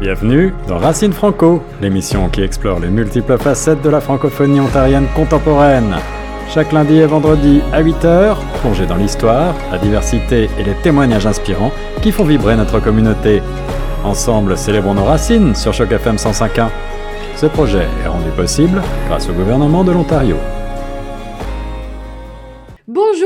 Bienvenue dans Racine Franco, l'émission qui explore les multiples facettes de la francophonie ontarienne contemporaine. Chaque lundi et vendredi à 8h, plongez dans l'histoire, la diversité et les témoignages inspirants qui font vibrer notre communauté. Ensemble, célébrons nos racines sur Choc FM 105.1. Ce projet est rendu possible grâce au gouvernement de l'Ontario.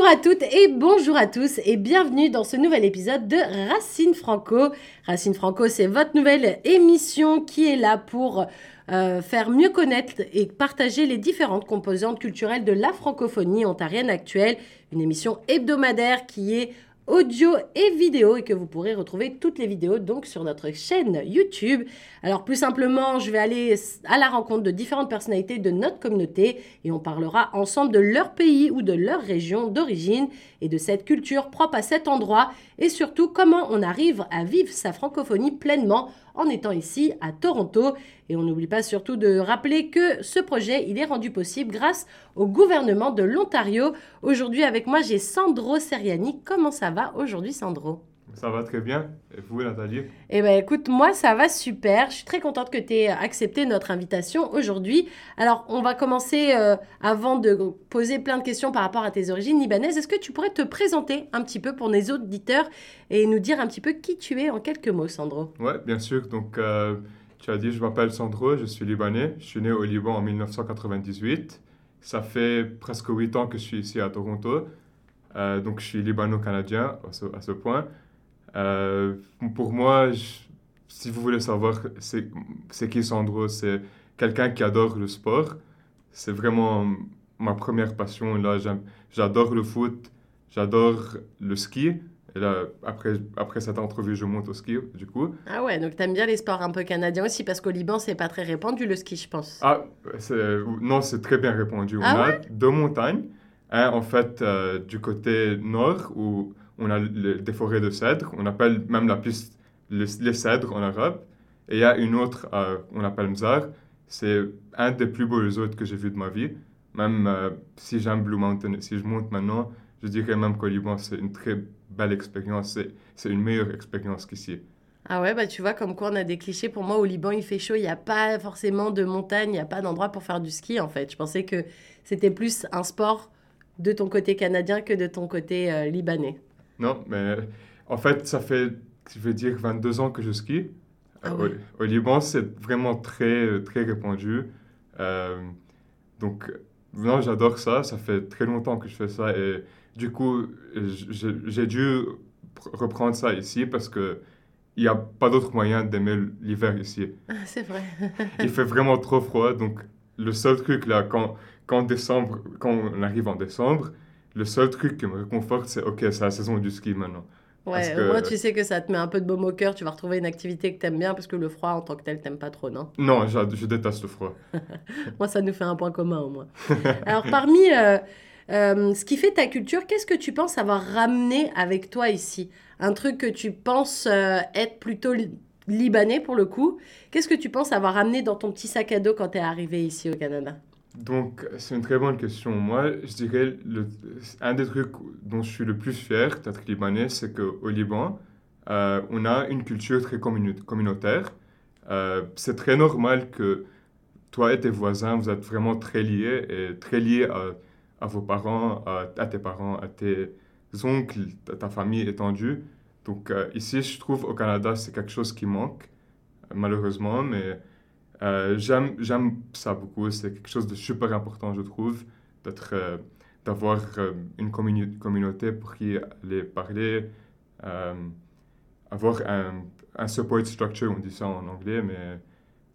Bonjour à toutes et bonjour à tous et bienvenue dans ce nouvel épisode de Racine Franco. Racine Franco, c'est votre nouvelle émission qui est là pour euh, faire mieux connaître et partager les différentes composantes culturelles de la francophonie ontarienne actuelle. Une émission hebdomadaire qui est audio et vidéo et que vous pourrez retrouver toutes les vidéos donc sur notre chaîne YouTube. Alors plus simplement, je vais aller à la rencontre de différentes personnalités de notre communauté et on parlera ensemble de leur pays ou de leur région d'origine et de cette culture propre à cet endroit et surtout comment on arrive à vivre sa francophonie pleinement en étant ici à Toronto. Et on n'oublie pas surtout de rappeler que ce projet, il est rendu possible grâce au gouvernement de l'Ontario. Aujourd'hui avec moi, j'ai Sandro Seriani. Comment ça va aujourd'hui Sandro? Ça va très bien. Et vous, Nathalie? Eh bien, écoute, moi, ça va super. Je suis très contente que tu aies accepté notre invitation aujourd'hui. Alors, on va commencer, euh, avant de poser plein de questions par rapport à tes origines libanaises, est-ce que tu pourrais te présenter un petit peu pour les auditeurs et nous dire un petit peu qui tu es en quelques mots, Sandro? Oui, bien sûr. Donc, euh, tu as dit, je m'appelle Sandro, je suis libanais. Je suis né au Liban en 1998. Ça fait presque huit ans que je suis ici à Toronto. Euh, donc, je suis libano-canadien à ce point. Euh, pour moi, si vous voulez savoir c'est qui Sandro, c'est quelqu'un qui adore le sport. C'est vraiment ma première passion. Là, j'adore le foot, j'adore le ski. Et là, après, après cette entrevue, je monte au ski, du coup. Ah ouais, donc t'aimes bien les sports un peu canadiens aussi, parce qu'au Liban, c'est pas très répandu, le ski, je pense. Ah, non, c'est très bien répandu. On ah a deux montagnes. en fait, euh, du côté nord, où on a des forêts de cèdres, on appelle même la piste les cèdres en arabe. Et il y a une autre, euh, on appelle Mzar. C'est un des plus beaux resorts que j'ai vu de ma vie. Même euh, si j'aime Blue Mountain, si je monte maintenant, je dirais même qu'au Liban, c'est une très belle expérience. C'est une meilleure expérience qu'ici. Ah ouais, bah tu vois, comme quoi on a des clichés. Pour moi, au Liban, il fait chaud, il n'y a pas forcément de montagne, il n'y a pas d'endroit pour faire du ski en fait. Je pensais que c'était plus un sport de ton côté canadien que de ton côté euh, libanais. Non, mais en fait, ça fait, je veux dire, 22 ans que je skie. Ah au, Liban, c'est vraiment très, très répandu. Euh, donc, non, j'adore ça. Ça fait très longtemps que je fais ça. Et du coup, j'ai dû reprendre ça ici parce que il n'y a pas d'autre moyen d'aimer l'hiver ici. Ah, c'est vrai. il fait vraiment trop froid. Donc, le seul truc là, quand, quand, décembre, quand on arrive en décembre, le seul truc qui me réconforte, c'est OK, c'est la saison du ski maintenant. Ouais, au moins tu sais que ça te met un peu de baume au cœur, tu vas retrouver une activité que tu aimes bien parce que le froid en tant que tel, t'aimes pas trop, non? Non, je, déteste le froid. moi, ça nous fait un point commun au moins. Alors, parmi euh, euh, ce qui fait ta culture, qu'est-ce que tu penses avoir ramené avec toi ici? Un truc que tu penses euh, être plutôt libanais pour le coup? Qu'est-ce que tu penses avoir ramené dans ton petit sac à dos quand tu es arrivé ici au Canada? Donc, c'est une très bonne question. Moi, je dirais, le, un des trucs dont je suis le plus fier d'être libanais, c'est qu'au Liban, euh, on a une culture très communautaire. Euh, c'est très normal que toi et tes voisins, vous êtes vraiment très liés et très liés à, vos parents, à, tes parents, à tes oncles, à ta famille étendue. Donc, euh, ici, je trouve au Canada, c'est quelque chose qui manque, malheureusement, mais euh, j'aime ça beaucoup. C'est quelque chose de super important, je trouve, d'être, euh, d'avoir euh, une communauté pour qui aller parler, avoir un, un, support structure, on dit ça en anglais, mais...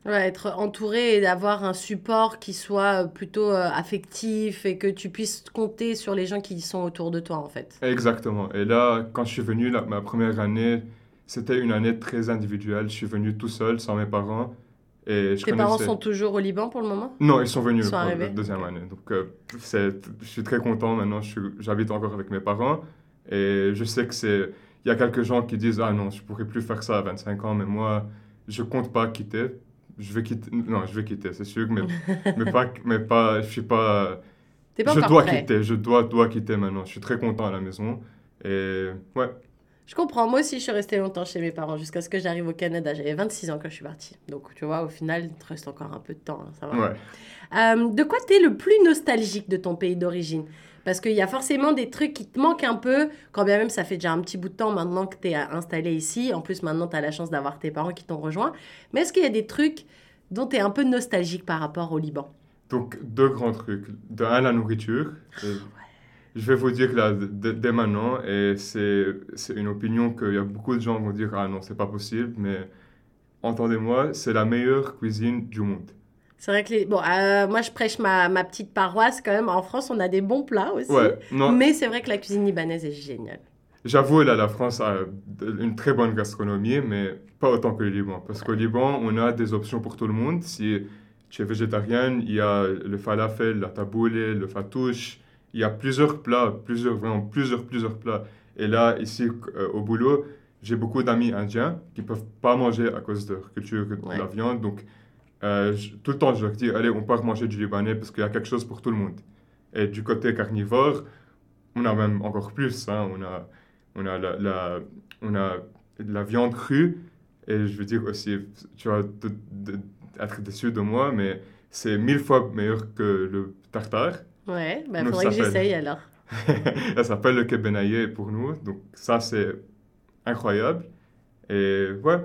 Ouais, être entouré et d'avoir un support qui soit plutôt affectif et que tu puisses compter sur les gens qui sont autour de toi, en fait. Exactement. Et là, quand je suis venu, ma première année, c'était une année très individuelle. Je suis venu tout seul, sans mes parents. Et Tes parents sont toujours au Liban pour le moment? Non, ils sont venus pour la deuxième année. Donc, euh, je suis très content maintenant. J'habite encore avec mes parents. Et je sais que c'est. Il y a quelques gens qui disent Ah non, je pourrais plus faire ça à 25 ans, mais moi, je compte pas quitter. Je vais quitter. Non, je vais quitter, c'est sûr, mais, mais, pas, mais pas. Je suis pas. pas je dois quitter, je dois, dois quitter maintenant. Je suis très content à la maison. Et ouais. Je comprends. Moi aussi, je suis restée longtemps chez mes parents jusqu'à ce que j'arrive au Canada. J'avais 26 ans quand je suis partie. Donc, tu vois, au final, il te reste encore un peu de temps. hein, ça va. Ouais. Euh, de quoi tu es le plus nostalgique de ton pays d'origine? Parce qu'il y a forcément des trucs qui te manquent un peu, quand bien même ça fait déjà un petit bout de temps maintenant que tu es installé ici. En plus, maintenant, tu as la chance d'avoir tes parents qui t'ont rejoint. Mais est-ce qu'il y a des trucs dont tu es un peu nostalgique par rapport au Liban? Donc, deux grands trucs. De un, la nourriture. Je vais vous dire là, d- dès maintenant, et c'est une opinion qu'il y a beaucoup de gens vont dire Ah non, c'est pas possible, mais entendez-moi, c'est la meilleure cuisine du monde. C'est vrai que les... Bon, euh, moi, je prêche ma, ma petite paroisse quand même. En France, on a des bons plats aussi. Ouais, non, Mais c'est vrai que la cuisine libanaise est géniale. j'avoue, là, la France a une très bonne gastronomie, mais pas autant que le Liban. Parce qu'au Liban, on a des options pour tout le monde. Si tu es végétarienne, il y a le falafel, la taboulé, le fatouche. Il y a plusieurs plats, plusieurs, vraiment plusieurs, plusieurs plats. Et là, ici, euh, au boulot, j'ai beaucoup d'amis indiens qui peuvent pas manger à cause de leur culture de Ouais. la viande. Donc, euh, je- tout le temps, je leur dis, allez, on part manger du libanais parce qu'il y a quelque chose pour tout le monde. Et du côté carnivore, on a même encore plus. hein. On a, on a la, la- on a de la viande crue. Et je veux dire aussi, tu vas être déçu de moi, mais c'est mille fois meilleur que le tartare. Ouais, bah, Nous, faudrait que j'essaye alors. Ça s'appelle le kebenaye pour nous. Donc ça, c'est incroyable. Et ouais,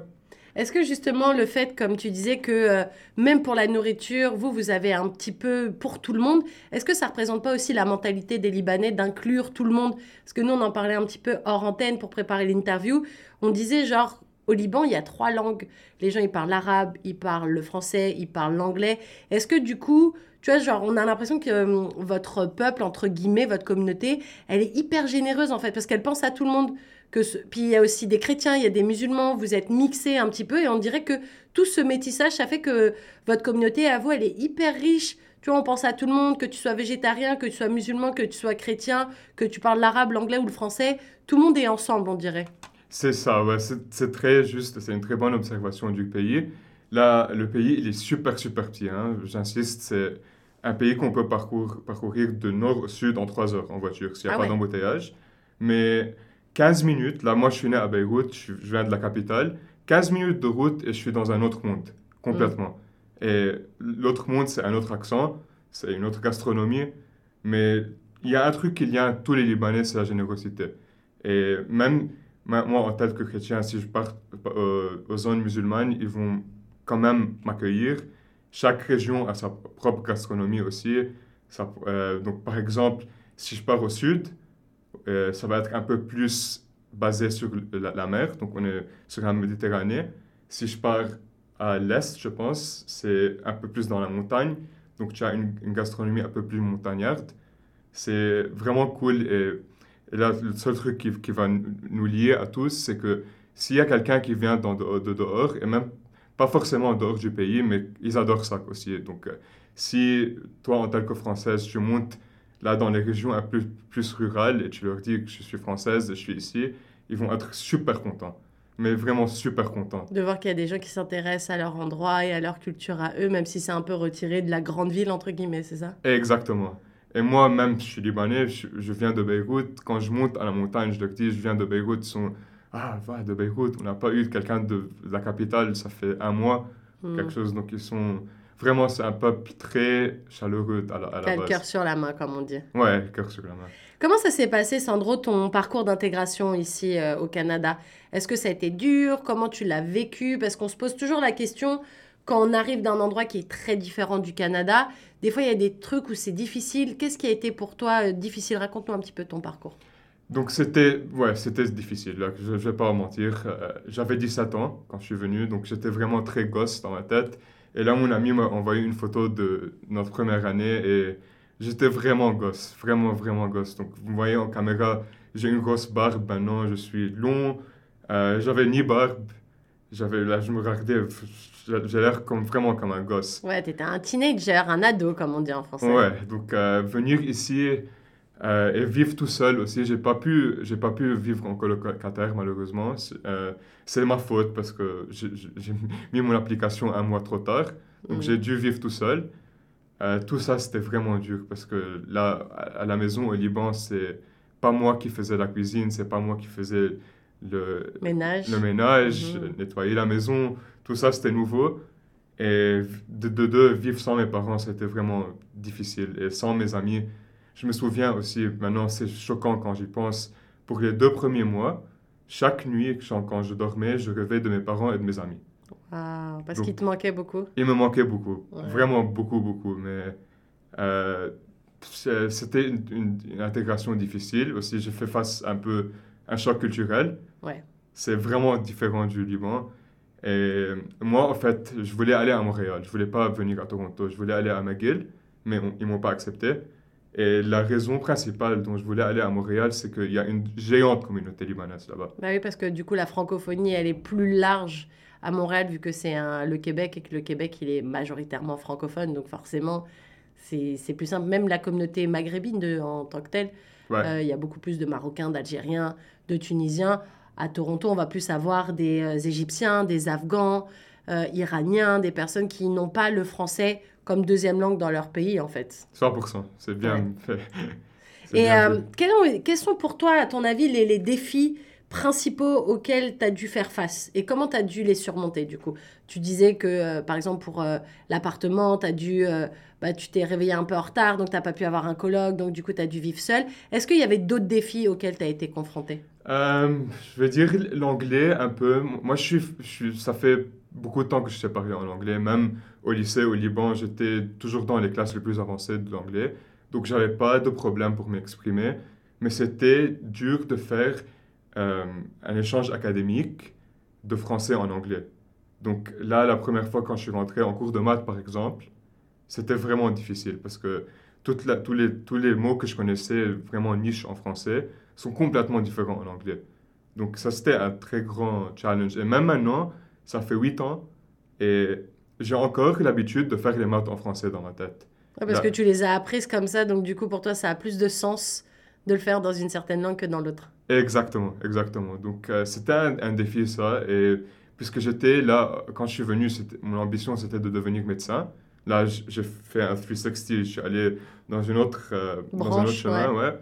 Est-ce que justement le fait, comme tu disais, que euh, même pour la nourriture, vous, vous avez un petit peu pour tout le monde, est-ce que ça représente pas aussi la mentalité des Libanais d'inclure tout le monde? Parce que nous, on en parlait un petit peu hors antenne pour préparer l'interview. On disait genre, au Liban, il y a trois langues. Les gens, ils parlent l'arabe, ils parlent le français, ils parlent l'anglais. Est-ce que du coup, tu vois, genre, on a l'impression que euh, votre peuple, entre guillemets, votre communauté, elle est hyper généreuse en fait, parce qu'elle pense à tout le monde. Que ce- Puis il y a aussi des chrétiens, il y a des musulmans, vous êtes mixés un petit peu, et on dirait que tout ce métissage, ça fait que votre communauté, à vous, elle est hyper riche. Tu vois, on pense à tout le monde, que tu sois végétarien, que tu sois musulman, que tu sois chrétien, que tu parles l'arabe, l'anglais ou le français. Tout le monde est ensemble, on dirait. C'est ça. Ouais. C'est très juste. C'est une très bonne observation du pays. Là, le pays, il est super, super petit. hein. J'insiste, c'est un pays qu'on peut parcour- parcourir de nord au sud en trois heures en voiture, s'il n'y a Ah pas ouais. d'embouteillage. Mais 15 minutes, là, moi, je suis né à Beyrouth, je, je viens de la capitale. 15 minutes de route et je suis dans un autre monde, complètement. Et l'autre monde, c'est un autre accent, c'est une autre gastronomie. Mais il y a un truc qui lie tous les Libanais, c'est la générosité. Et même moi, en tant que chrétien, si je pars euh, aux zones musulmanes, ils vont quand même m'accueillir. Chaque région a sa propre gastronomie aussi. Euh, donc, par exemple, si je pars au sud, euh, ça va être un peu plus basé sur la, la mer, donc on est sur la Méditerranée. Si je pars à l'est, je pense, c'est un peu plus dans la montagne, donc tu as une, une gastronomie un peu plus montagnarde. C'est vraiment cool et, et là, le seul truc qui, qui va nous lier à tous, c'est que s'il y a quelqu'un qui vient dans, de, de dehors, et même pas forcément en dehors du pays, mais ils adorent ça aussi. Donc, euh, si toi, en tant que Française, tu montes là dans les régions un peu plus rurales et tu leur dis que je suis française je suis ici, ils vont être super contents. Mais vraiment super contents. De voir qu'il y a des gens qui s'intéressent à leur endroit et à leur culture à eux, même si c'est un peu retiré de la grande ville, entre guillemets, c'est ça? Exactement. Et moi, même, je suis libanais, je, je viens de Beyrouth. Quand je monte à la montagne, je leur dis, je viens de Beyrouth. Ils sont, ah, va, de Beyrouth. On n'a pas eu quelqu'un de, de la capitale, ça fait un mois, Hmm. quelque chose. Donc, ils sont, vraiment, c'est un peuple très chaleureux à la, à la le cœur sur la main, comme on dit. Ouais, le cœur sur la main. Comment ça s'est passé, Sandro, ton parcours d'intégration ici euh, au Canada? Est-ce que ça a été dur? Comment tu l'as vécu? Parce qu'on se pose toujours la question quand on arrive d'un endroit qui est très différent du Canada. Des fois, il y a des trucs où c'est difficile. Qu'est-ce qui a été pour toi euh, difficile? Raconte-nous un petit peu ton parcours. Donc c'était ouais, c'était difficile, je ne vais pas mentir. Euh, J'avais 17 ans quand je suis venu, donc j'étais vraiment très gosse dans ma tête. Et là, mon ami m'a envoyé une photo de notre première année et j'étais vraiment gosse, vraiment, vraiment gosse. Donc vous voyez en caméra, j'ai une grosse barbe, maintenant je suis long. Euh, j'avais ni barbe, j'avais, là je me regardais, j'ai l'air comme, vraiment comme un gosse. Ouais, t'étais un teenager, un ado, comme on dit en français. Ouais, donc euh, venir ici euh, et vivre tout seul aussi, j'ai pas pu, j'ai pas pu vivre en colocataire malheureusement. C'est euh, c'est ma faute parce que j'ai j'ai mis mon application un mois trop tard, donc Mm. j'ai dû vivre tout seul. Tout ça, c'était vraiment dur parce que là, à la maison au Liban, c'est pas moi qui faisais la cuisine, c'est pas moi qui faisais le ménage, le ménage Mhm. nettoyer la maison, tout ça, c'était nouveau. Et de, de deux, vivre sans mes parents, c'était vraiment difficile. Et sans mes amis, je me souviens aussi, maintenant c'est choquant quand j'y pense, pour les deux premiers mois, chaque nuit, quand je dormais, je rêvais de mes parents et de mes amis. Waouh, parce qu'il te manquait beaucoup. Il me manquait beaucoup, Ouais. vraiment beaucoup, beaucoup. Mais euh, c'était une, une- une intégration difficile. Aussi, j'ai fait face un peu à un choc culturel. Ouais. C'est vraiment différent du Liban. Et moi, en fait, je voulais aller à Montréal. Je voulais pas venir à Toronto. Je voulais aller à McGill, mais on- ils m'ont pas accepté. Et la raison principale dont je voulais aller à Montréal, c'est qu'il y a une géante communauté libanaise là-bas. Bah oui, parce que du coup, la francophonie, elle est plus large à Montréal, vu que c'est le Québec et que le Québec, il est majoritairement francophone. Donc forcément, c'est plus simple. Même la communauté maghrébine de, en tant que telle, Ouais. euh, il y a beaucoup plus de Marocains, d'Algériens, de Tunisiens. À Toronto, on va plus avoir des euh, Égyptiens, des Afghans, euh, Iraniens, des personnes qui n'ont pas le français comme deuxième langue dans leur pays, en fait. 100%. C'est bien Ouais. fait. Et bien euh, quels, ont- quels sont pour toi, à ton avis, les, les défis principaux auxquels tu as dû faire face? Et comment tu as dû les surmonter du coup? Tu disais que euh, par exemple pour euh, l'appartement, tu dû euh, bah, tu t'es réveillé un peu en retard donc tu n'as pas pu avoir un colloque donc du coup tu as dû vivre seul. Est-ce qu'il y avait d'autres défis auxquels tu as été confronté Euh, je vais dire l'anglais un peu. Moi, je suis, je suis- ça fait beaucoup de temps que je sais parler en anglais. Même au lycée, au Liban, j'étais toujours dans les classes les plus avancées de l'anglais. Donc, j'avais pas de problème pour m'exprimer. Mais c'était dur de faire euh, un échange académique de français en anglais. Donc là, la première fois quand je suis rentré en cours de maths, par exemple, c'était vraiment difficile parce que toute la- tous, les, tous les mots que je connaissais vraiment niche en français sont complètement différents en anglais. Donc ça, c'était un très grand challenge. Et même maintenant, ça fait huit ans et j'ai encore l'habitude de faire les maths en français dans ma tête. Ouais, Parce Là- que tu les as apprises comme ça donc du coup pour toi ça a plus de sens de le faire dans une certaine langue que dans l'autre. Exactement, exactement. Donc euh, c'était un, un défi ça. Et puisque j'étais là, quand je suis venu, mon ambition c'était de devenir médecin. Là, j'ai fait un 360, je suis allé dans, une autre, euh, dans un autre chemin. Ouais.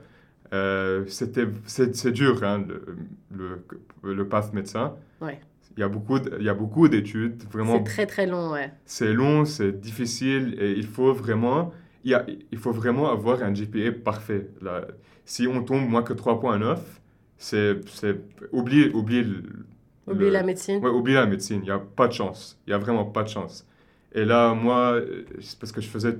Euh, c'était, c'est, dur, hein, le, le, le path médecin. Ouais. Il y a beaucoup, d- il y a beaucoup d'études, vraiment C'est très très long ouais. c'est long, c'est difficile et il faut vraiment, il, y a- il faut vraiment avoir un GPA parfait. Là, si on tombe moins que 3.9, c'est, c'est, oublie, oublie, le- Oublie le- la médecine. Ouais, oublie la médecine, il n'y a pas de chance. Il n'y a vraiment pas de chance. Et là, moi, c'est parce que je faisais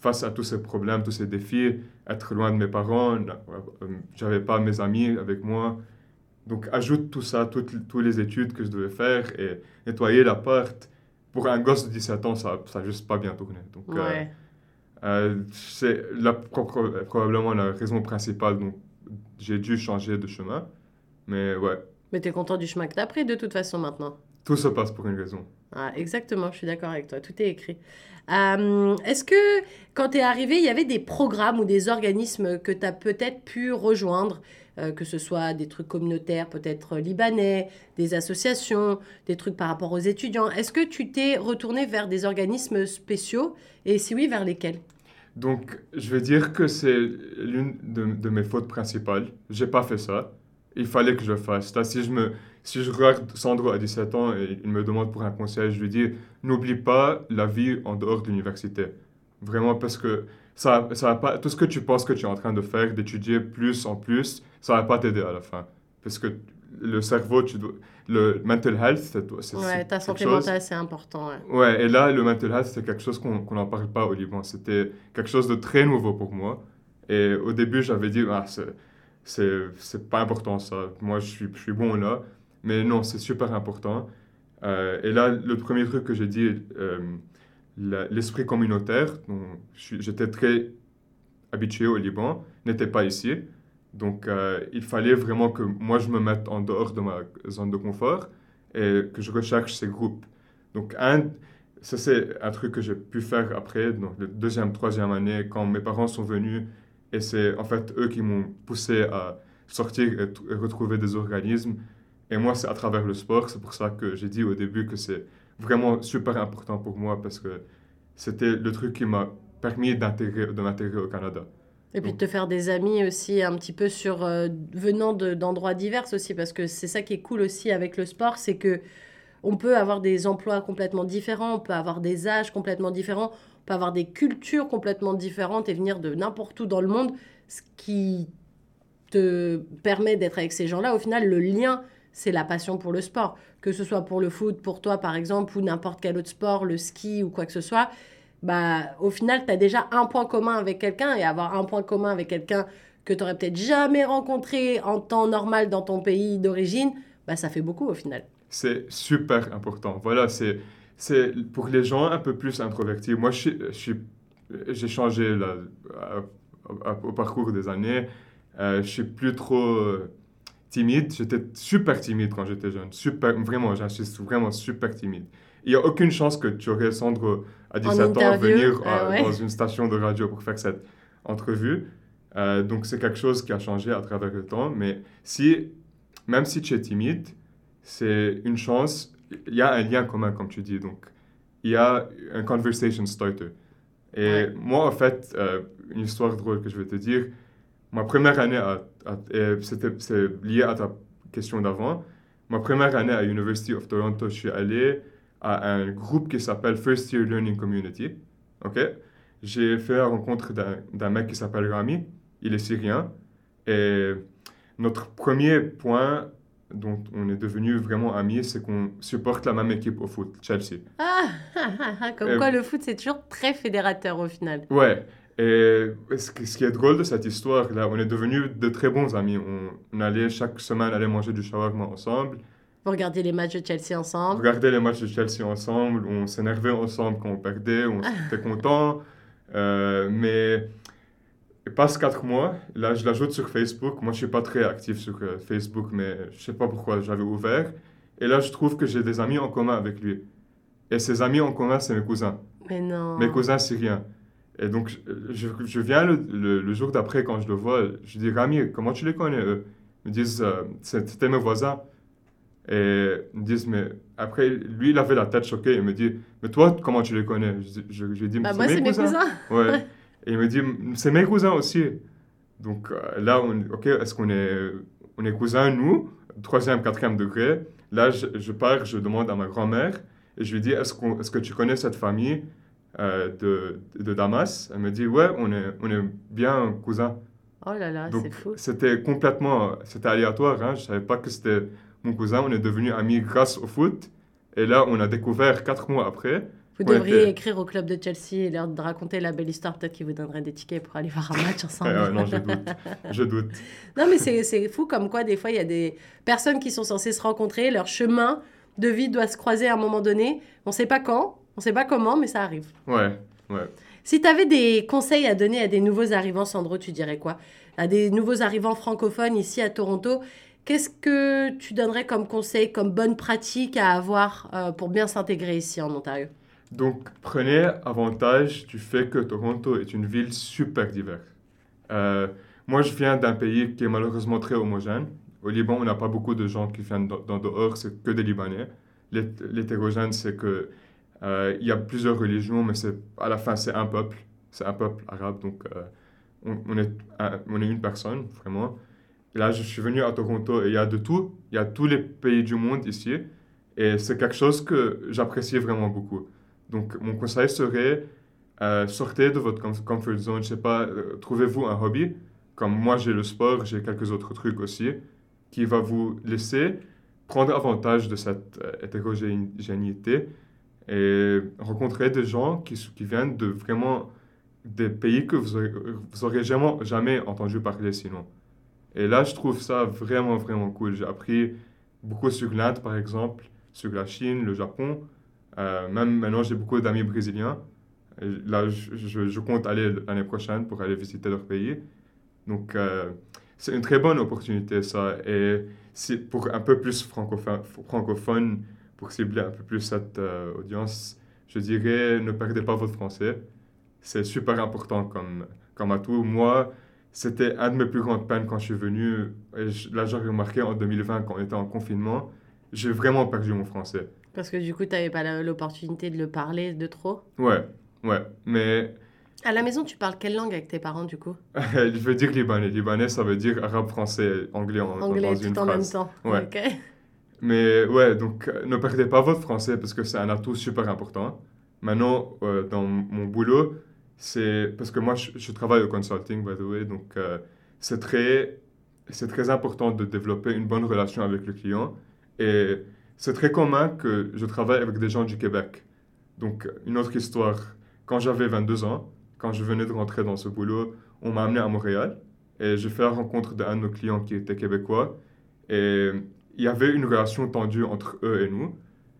face à tous ces problèmes, tous ces défis, être loin de mes parents, euh, j'avais pas mes amis avec moi. Donc, ajoute tout ça, toutes, toutes les études que je devais faire et nettoyer l'appart. Pour un gosse de 17 ans, ça n'a juste pas bien tourné. Donc, euh, Ouais. euh, c'est la, pro- pro- probablement la raison principale. Donc, j'ai dû changer de chemin. Mais ouais, Mais tu es content du chemin que tu as pris de toute façon maintenant. tout se passe pour une raison. Ah, exactement, je suis d'accord avec toi, tout est écrit. Euh, Est-ce que quand tu es arrivé, il y avait des programmes ou des organismes que tu as peut-être pu rejoindre, euh, que ce soit des trucs communautaires, peut-être libanais, des associations, des trucs par rapport aux étudiants? Est-ce que tu t'es retourné vers des organismes spéciaux? Et si oui, vers lesquels? Donc, je vais dire que c'est l'une de, de mes fautes principales. J'ai pas fait ça. Il fallait que je le fasse. Là, si je me, si je regarde Sandro à 17 ans et il me demande pour un conseil, je lui dis n'oublie pas la vie en dehors de l'université. Vraiment, parce que ça, ça va pas, tout ce que tu penses que tu es en train de faire, d'étudier plus en plus, ça va pas t'aider à la fin. Parce que le cerveau, tu dois, le mental health, c'est Ouais, ta santé mentale, c'est important. ouais. Ouais, et là, le mental health, c'est quelque chose qu'on qu'on n'en parle pas au Liban. C'était quelque chose de très nouveau pour moi. Et au début, j'avais dit, ah, c'est- pas important ça. Moi, je suis, je suis bon là. Mais non, c'est super important. Euh, et là, le premier truc que j'ai dit, euh, l'esprit communautaire, j'étais très habitué au Liban, n'était pas ici. Donc, euh, il fallait vraiment que moi, je me mette en dehors de ma zone de confort et que je recherche ces groupes. Donc, ça, c'est un truc que j'ai pu faire après, donc la deuxième, troisième année, quand mes parents sont venus. Et c'est en fait eux qui m'ont poussé à sortir et, retrouver des organismes. Et moi, c'est à travers le sport. C'est pour ça que j'ai dit au début que c'est vraiment super important pour moi parce que c'était le truc qui m'a permis d'intégrer, de m'intégrer au Canada. Et puis de te faire des amis aussi un petit peu sur euh, venant de- d'endroits divers aussi parce que c'est ça qui est cool aussi avec le sport, c'est que on peut avoir des emplois complètement différents, on peut avoir des âges complètement différents, peut avoir des cultures complètement différentes et venir de n'importe où dans le monde, ce qui te permet d'être avec ces gens-là. Au final, le lien, c'est la passion pour le sport, que ce soit pour le foot, pour toi par exemple, ou n'importe quel autre sport, le ski ou quoi que ce soit. Bah, au final, tu as déjà un point commun avec quelqu'un et avoir un point commun avec quelqu'un que tu n'aurais peut-être jamais rencontré en temps normal dans ton pays d'origine, bah, ça fait beaucoup au final. C'est super important. Voilà, c'est c'est pour les gens un peu plus introvertis. Moi, je suis- j'ai changé là, à- à- au parcours des années. Euh, je suis plus trop timide. J'étais super timide quand j'étais jeune. Super, vraiment, j'insiste, vraiment super timide. Il n'y a aucune chance que tu aurais Sandro à 17 ans venir ah euh, ouais. dans une station de radio pour faire cette entrevue. Euh, donc, c'est quelque chose qui a changé à travers le temps. Mais si, même si tu es timide, c'est une chance. Il y a un lien commun, comme tu dis. Donc, il y a un conversation starter. Et Ouais. moi, en fait, euh, une histoire drôle que je vais te dire. Ma première année, à, c'est lié à ta question d'avant. Ma première année à University of Toronto, je suis allé à un groupe qui s'appelle First Year Learning Community. OK? J'ai fait la rencontre d'un mec qui s'appelle Rami. Il est syrien. Et notre premier point dont on est devenu vraiment amis, c'est qu'on supporte la même équipe au foot, Chelsea. Ah, ah, ah, ah, comme Euh, quoi le foot c'est toujours très fédérateur au final. Ouais. Et ce qui est drôle de cette histoire, là, on est devenus de très bons amis. On, on allait chaque semaine aller manger du shawarma ensemble, Vous regardez les matchs de Chelsea ensemble. regarder les matchs de Chelsea ensemble, on s'énervait ensemble quand on perdait, on était contents. Euh, mais il passe quatre mois, là je l'ajoute sur Facebook. Moi je suis pas très actif sur euh, Facebook, mais je sais pas pourquoi j'avais ouvert. Et là je trouve que j'ai des amis en commun avec lui. Et ces amis en commun, c'est mes cousins. Mais non. mes cousins syriens. Et donc, je, je viens le, le- le jour d'après, quand je le vois, je dis Rami, comment tu les connais eux? Ils me disent euh, C'était mes voisins. Et ils me disent Mais après, lui, il avait la tête choquée. Il me dit Mais toi, comment tu les connais? Je, lui dis Bah, C'est moi c'est mes cousins. Ouais. Et il me dit C'est mes cousins aussi. Donc euh, là, on, ok, est-ce qu'on est, on est cousins, nous Troisième, quatrième degré. Là, je, je pars, je demande à ma grand-mère et je lui dis Est-ce qu'on- est-ce que tu connais cette famille euh, de, de Damas? Elle me dit Ouais, on est, on est bien cousins. Oh là là, Donc c'est fou. c'était complètement c'était aléatoire. Hein? Je savais pas que c'était mon cousin. On est devenus amis grâce au foot. Et là, on a découvert quatre mois après. Vous devriez écrire au club de Chelsea et leur raconter la belle histoire. Peut-être qu'ils vous donneraient des tickets pour aller voir un match ensemble. Ouais, ouais, non, je doute. Je doute. Non, mais c'est c'est fou comme quoi, des fois, il y a des personnes qui sont censées se rencontrer, leur chemin de vie doit se croiser à un moment donné. On ne sait pas quand, on ne sait pas comment, mais ça arrive. Ouais, ouais. Si tu avais des conseils à donner à des nouveaux arrivants, Sandro, tu dirais quoi? À des nouveaux arrivants francophones ici à Toronto, qu'est-ce que tu donnerais comme conseil, comme bonne pratique à avoir euh, pour bien s'intégrer ici en Ontario? Donc, prenez avantage du fait que Toronto est une ville super diverse. Euh, moi, je viens d'un pays qui est malheureusement très homogène. Au Liban, on n'a pas beaucoup de gens qui viennent dans dehors, c'est que des Libanais. L'hét- L'hétérogène, c'est que euh, il y a plusieurs religions, mais c'est à la fin, c'est un peuple. C'est un peuple arabe, donc euh, on, est on est une personne, vraiment. Là, je suis venu à Toronto et il y a de tout. Il y a tous les pays du monde ici. Et c'est quelque chose que j'apprécie vraiment beaucoup. Donc, mon conseil serait euh, sortez de votre com- comfort zone. Je sais pas, euh, trouvez-vous un hobby. Comme moi, j'ai le sport, j'ai quelques autres trucs aussi, qui va vous laisser prendre avantage de cette euh, hétérogénéité et rencontrer des gens qui, qui viennent de vraiment des pays que vous aurez, vous aurez jamais, jamais entendu parler sinon. Et là, je trouve ça vraiment, vraiment cool. J'ai appris beaucoup sur l'Inde, par exemple, sur la Chine, le Japon. Euh, même maintenant, j'ai beaucoup d'amis brésiliens. Là, je, compte aller l'année prochaine pour aller visiter leur pays. Donc, euh, c'est une très bonne opportunité, ça. Et pour un peu plus francophone, pour cibler un peu plus cette euh, audience, je dirais ne perdez pas votre français. C'est super important comme, comme atout. Moi, c'était un de mes plus grandes peines quand je suis venu. Là, j'ai remarqué en 2020, quand on était en confinement, j'ai vraiment perdu mon français. Parce que du coup, tu n'avais pas l'opportunité de le parler de trop Ouais, ouais. Mais À la maison, tu parles quelle langue avec tes parents, du coup? Je veux dire libanais. Libanais, ça veut dire arabe, français, anglais en, Anglais dans tout une en phrase. même temps. Ouais. Mais ouais, donc euh, ne perdez pas votre français parce que c'est un atout super important. Maintenant, euh, dans mon boulot, c'est parce que moi je, je travaille au consulting, by the way, donc euh, c'est très, c'est très important de développer une bonne relation avec le client. Et c'est très commun que je travaille avec des gens du Québec. Donc, une autre histoire, quand j'avais 22 ans, quand je venais de rentrer dans ce boulot, on m'a amené à Montréal et j'ai fait la rencontre d'un de nos clients qui était québécois. Et il y avait une relation tendue entre eux et nous.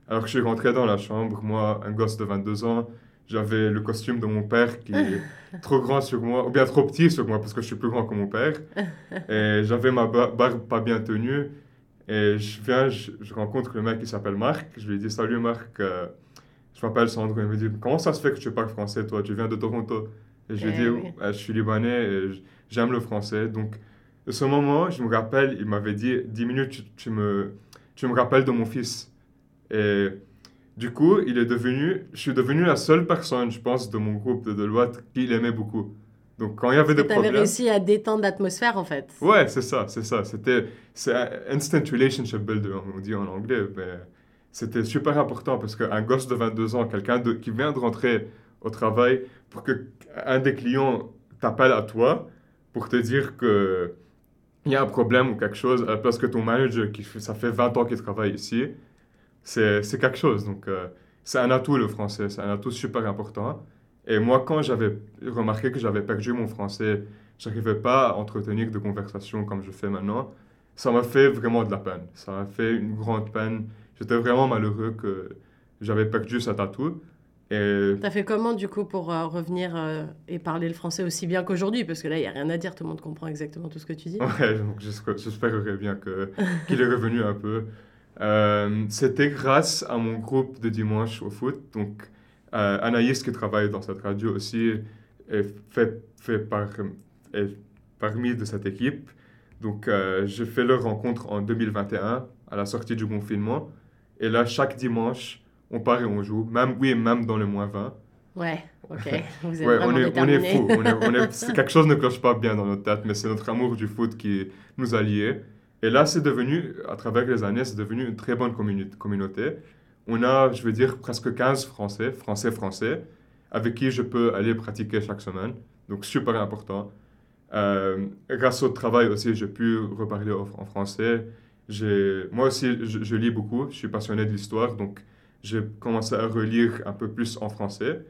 Alors que je suis rentré dans la chambre, moi, un gosse de 22 ans, j'avais le costume de mon père qui est trop grand sur moi, ou bien trop petit sur moi parce que je suis plus grand que mon père. Et j'avais ma ba- barbe pas bien tenue. Et je viens, je, je rencontre le mec qui s'appelle Marc. Je lui dis Salut Marc, euh, je m'appelle Sandro. Il me dit Comment ça se fait que tu parles français toi? Tu viens de Toronto Et je lui Eh dis oui. Ouais, Je suis libanais et j'aime le français. Donc, de ce moment, je me rappelle, il m'avait dit 10 minutes, tu, tu me, tu me rappelles de mon fils. Et du coup, il est devenu, je suis devenu la seule personne, je pense, de mon groupe de Deloitte qui l'aimait beaucoup. Donc, quand il y avait des Tu avais problèmes. réussi à détendre l'atmosphère, en fait. Ouais, c'est ça, c'est ça. C'était instant relationship builder, on dit en anglais. Mais c'était super important parce qu'un gosse de 22 ans, quelqu'un qui vient de rentrer au travail, pour que un des clients t'appelle à toi pour te dire que il y a un problème ou quelque chose, à la place que ton manager, qui ça fait 20 ans qu'il travaille ici, c'est c'est quelque chose. Donc, euh, c'est un atout le français, c'est un atout super important. Et moi, quand j'avais remarqué que j'avais perdu mon français, j'arrivais pas à entretenir de conversations comme je fais maintenant, ça m'a fait vraiment de la peine. Ça m'a fait une grande peine. J'étais vraiment malheureux que j'avais perdu cet atout. Et T'as fait comment, du coup, pour euh, revenir euh, et parler le français aussi bien qu'aujourd'hui? Parce que là, il n'y a rien à dire, tout le monde comprend exactement tout ce que tu dis. Ouais, donc j'espérerais bien que, qu'il est revenu un peu. Euh, c'était grâce à mon groupe de dimanche au foot. Donc, euh, Anaïs, qui travaille dans cette radio aussi, est fait, fait par, est parmi de cette équipe. Donc, euh, j'ai fait leur rencontre en 2021, à la sortie du confinement. Et là, chaque dimanche, on part et on joue. Même, oui, même dans le moins 20. Ouais, ok. Vous êtes Ouais, on est, on est fou. On est, on est- quelque chose ne cloche pas bien dans notre tête, mais c'est notre amour du foot qui nous a liés. Et là, c'est devenu, à travers les années, c'est devenu une très bonne communi- communauté. On a, je veux dire, presque 15 Français, Français, Français, avec qui je peux aller pratiquer chaque semaine. Donc, super important. Euh, grâce au travail aussi, j'ai pu reparler en, français. Moi aussi, je, je lis beaucoup. Je suis passionné de l'histoire, donc j'ai commencé à relire un peu plus en français.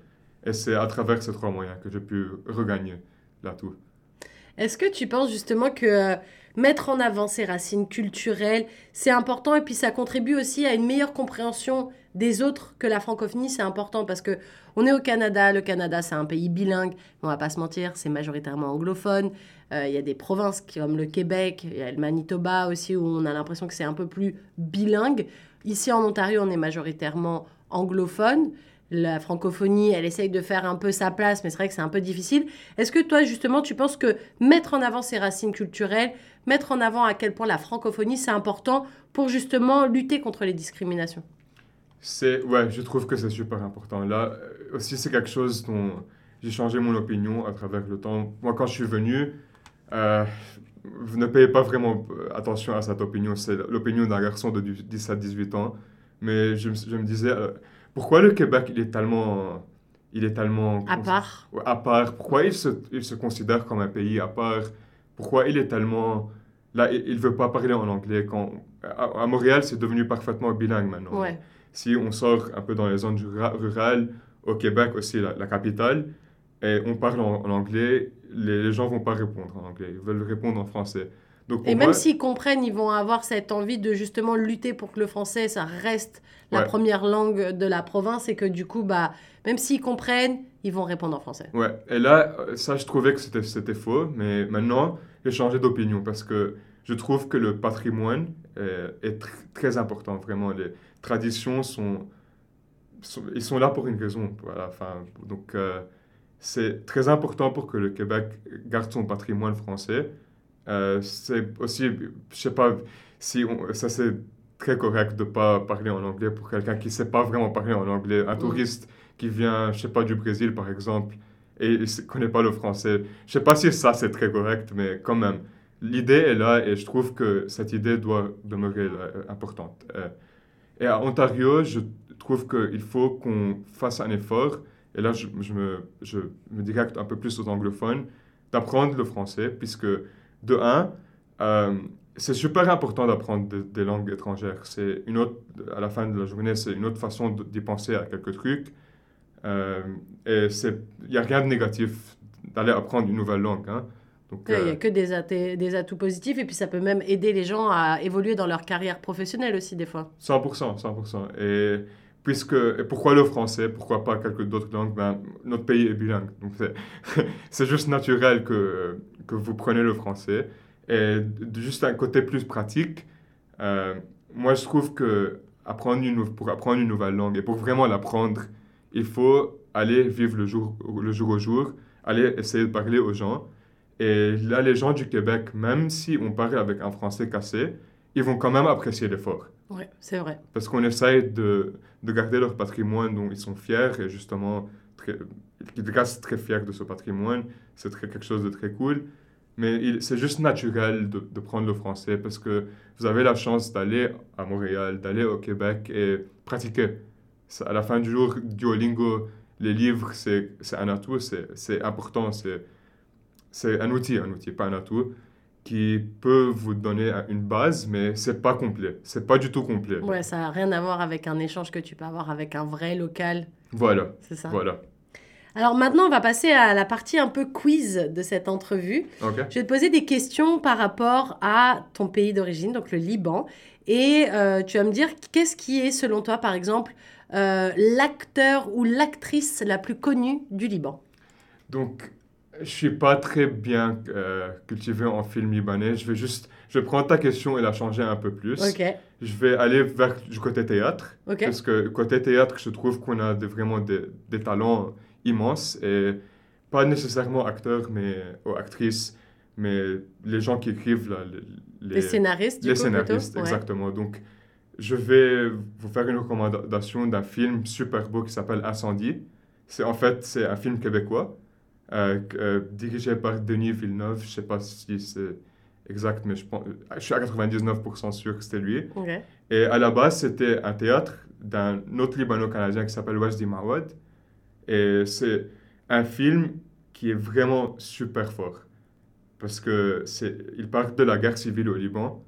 Et c'est à travers ces trois moyens que j'ai pu regagner l'atout. Est-ce que tu penses justement que euh, mettre en avant ces racines culturelles, c'est important et puis ça contribue aussi à une meilleure compréhension des autres que la francophonie, c'est important parce que on est au Canada, le Canada c'est un pays bilingue, on va pas se mentir, c'est majoritairement anglophone. Euh, Il y a des provinces comme le Québec, il y a le Manitoba aussi où on a l'impression que c'est un peu plus bilingue. Ici en Ontario, on est majoritairement anglophone. La francophonie, elle essaye de faire un peu sa place, mais c'est vrai que c'est un peu difficile. Est-ce que toi, justement, tu penses que mettre en avant ces racines culturelles, mettre en avant à quel point la francophonie, c'est important pour justement lutter contre les discriminations C'est, ouais, je trouve que c'est super important. Là euh, aussi, c'est quelque chose dont j'ai changé mon opinion à travers le temps. Moi, quand je suis venu, euh, vous ne payez pas vraiment euh, attention à cette opinion. C'est l'opinion d'un garçon de 17-18 ans. Mais je, me- je me disais, euh, pourquoi le Québec, il est tellement... Il est tellement... À part Ouais, à part. Pourquoi il se, il se considère comme un pays à part? Pourquoi il est tellement... Là, il ne veut pas parler en anglais. Quand, à, à Montréal, c'est devenu parfaitement bilingue maintenant. Ouais. Si on sort un peu dans les zones rura- rurales, au Québec aussi, la, la capitale, et on parle en, en anglais, les, les gens vont pas répondre en anglais. Ils veulent répondre en français. Donc Et même s'ils comprennent, ils vont avoir cette envie de justement lutter pour que le français, ça reste la Ouais. première langue de la province et que du coup, bah, même s'ils comprennent, ils vont répondre en français. Ouais, et là, euh, ça, je trouvais que c'était, c'était faux, mais maintenant, j'ai changé d'opinion parce que je trouve que le patrimoine euh, est tr- très important, vraiment. Les traditions sont, sont- ils sont là pour une raison. Voilà, enfin, donc, euh, c'est très important pour que le Québec garde son patrimoine français. Euh, c'est aussi, je sais pas, si on- ça c'est très correct de pas parler en anglais pour quelqu'un qui sait pas vraiment parler en anglais. Un touriste qui vient, je sais pas, du Brésil par exemple, et ne connaît pas le français. Je sais pas si ça c'est très correct, mais quand même, l'idée est là et je trouve que cette idée doit demeurer euh, importante. Euh, et à Ontario, je trouve qu'il faut qu'on fasse un effort, et là je, me, je me directe un peu plus aux anglophones, d'apprendre le français, puisque de un, euh, c'est super important d'apprendre des langues étrangères. C'est une autre, à la fin de la journée, c'est une autre façon d'y penser à quelques trucs. Euh, et il n'y a rien de négatif d'aller apprendre une nouvelle langue. Hein. Il n'y a euh, que des, des, atouts positifs et puis ça peut même aider les gens à évoluer dans leur carrière professionnelle aussi des fois. 100%, 100%. Et, puisque, et pourquoi le français Pourquoi pas quelques d'autres langues? Ben, Notre pays est bilingue. Donc c'est juste naturel que, que vous prenez le français. Et juste un côté plus pratique, euh, moi je trouve que apprendre une, pour apprendre une nouvelle langue et pour vraiment l'apprendre, il faut aller vivre le jour, le jour au jour, aller essayer de parler aux gens. Et là, les gens du Québec, même si on parle avec un français cassé, ils vont quand même apprécier l'effort. Oui, c'est vrai. Parce qu'on essaye de, de, garder leur patrimoine dont ils sont fiers et justement, très, ils restent très fiers de ce patrimoine. C'est quelque chose de très cool. Mais c'est juste naturel de, de, prendre le français parce que vous avez la chance d'aller à Montréal, d'aller au Québec et pratiquer. À la fin du jour, Duolingo, les livres, c'est un atout, c'est important, c'est un outil, un outil, pas un atout, qui peut vous donner une base, mais c'est pas complet. C'est pas du tout complet. Ouais, ça n'a rien à voir avec un échange que tu peux avoir avec un vrai local. Voilà. C'est ça. Voilà. Alors maintenant, on va passer à la partie un peu quiz de cette entrevue. Je vais te poser des questions par rapport à ton pays d'origine, donc le Liban. Et euh, tu vas me dire qu'est-ce qui est, selon toi, par exemple, euh, l'acteur ou l'actrice la plus connue du Liban? Donc, je suis pas très bien euh, cultivé en film libanais. Je vais juste, je vais prendre ta question et la changer un peu plus. Je vais aller vers du côté théâtre. Parce que côté théâtre, je trouve qu'on a vraiment des, des talents immense et pas nécessairement acteurs mais, ou actrices, mais les gens qui écrivent là, les, les, scénaristes. Les scénaristes, exactement. Donc, je vais vous faire une recommandation d'un film super beau qui s'appelle Incendie. C'est en fait c'est un film québécois dirigé par Denis Villeneuve. Je sais pas si c'est exact, mais je, pense, je suis à 99% sûr que c'était lui. Et à la base, c'était un théâtre d'un autre Libano-Canadien qui s'appelle Wajdi Mawad. Et c'est un film qui est vraiment super fort. Parce que c'est, il parle de la guerre civile au Liban.